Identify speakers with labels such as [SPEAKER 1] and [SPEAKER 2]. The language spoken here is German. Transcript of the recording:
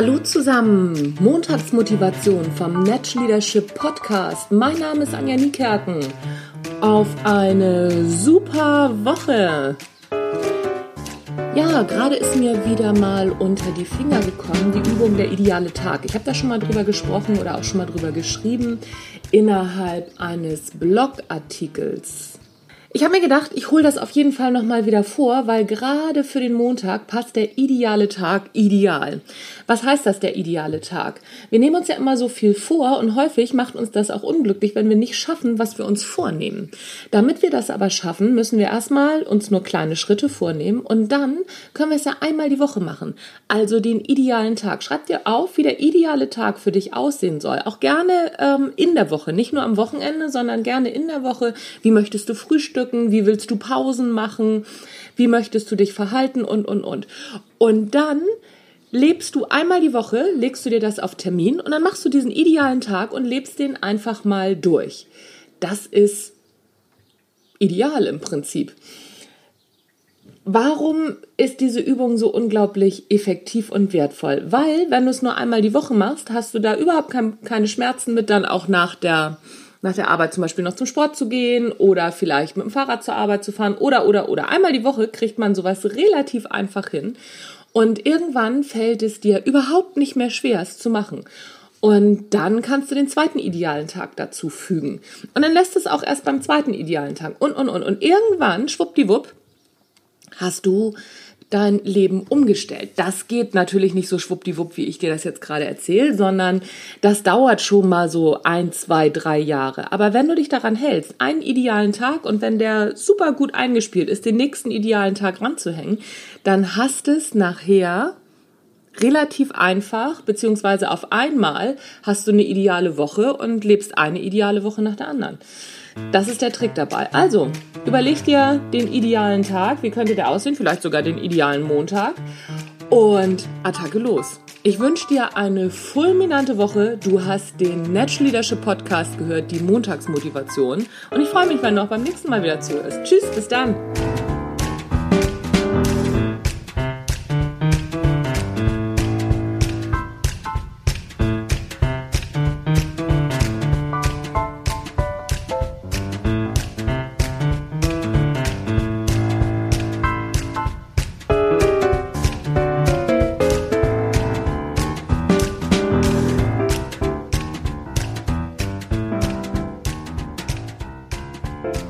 [SPEAKER 1] Hallo zusammen, Montagsmotivation vom Match Leadership Podcast. Mein Name ist Anja Niekerken. Auf eine super Woche. Ja, gerade ist mir wieder mal unter die Finger gekommen die Übung der ideale Tag. Ich habe da schon mal drüber gesprochen oder auch schon mal drüber geschrieben innerhalb eines Blogartikels. Ich habe mir gedacht, ich hole das auf jeden Fall nochmal wieder vor, weil gerade für den Montag passt der ideale Tag ideal. Was heißt das, der ideale Tag? Wir nehmen uns ja immer so viel vor und häufig macht uns das auch unglücklich, wenn wir nicht schaffen, was wir uns vornehmen. Damit wir das aber schaffen, müssen wir erstmal uns nur kleine Schritte vornehmen und dann können wir es ja einmal die Woche machen. Also den idealen Tag. Schreib dir auf, wie der ideale Tag für dich aussehen soll. Auch gerne ähm, in der Woche, nicht nur am Wochenende, sondern gerne in der Woche. Wie möchtest du frühstücken? Frühstücken, wie willst du Pausen machen, wie möchtest du dich verhalten und, und, und. Und dann lebst du einmal die Woche, legst du dir das auf Termin und dann machst du diesen idealen Tag und lebst den einfach mal durch. Das ist ideal im Prinzip. Warum ist diese Übung so unglaublich effektiv und wertvoll? Weil, wenn du es nur einmal die Woche machst, hast du da überhaupt kein, keine Schmerzen mit, dann auch nach der nach der Arbeit zum Beispiel noch zum Sport zu gehen oder vielleicht mit dem Fahrrad zur Arbeit zu fahren oder, oder, oder. Einmal die Woche kriegt man sowas relativ einfach hin. Und irgendwann fällt es dir überhaupt nicht mehr schwer, es zu machen. Und dann kannst du den zweiten idealen Tag dazu fügen. Und dann lässt es auch erst beim zweiten idealen Tag. Und, und, und. Und irgendwann, schwuppdiwupp, hast du dein Leben umgestellt. Das geht natürlich nicht so schwuppdiwupp, wie ich dir das jetzt gerade erzähle, sondern das dauert schon mal so ein, zwei, drei Jahre. Aber wenn du dich daran hältst, einen idealen Tag und wenn der super gut eingespielt ist, den nächsten idealen Tag ranzuhängen, dann hast es nachher relativ einfach, beziehungsweise auf einmal hast du eine ideale Woche und lebst eine ideale Woche nach der anderen. Das ist der Trick dabei. Also, überleg dir den idealen Tag. Wie könnte der aussehen? Vielleicht sogar den idealen Montag. Und Attacke los. Ich wünsche dir eine fulminante Woche. Du hast den Natural Leadership Podcast gehört, die Montagsmotivation. Und ich freue mich, wenn du auch beim nächsten Mal wieder zuhörst. Tschüss, bis dann. Bye.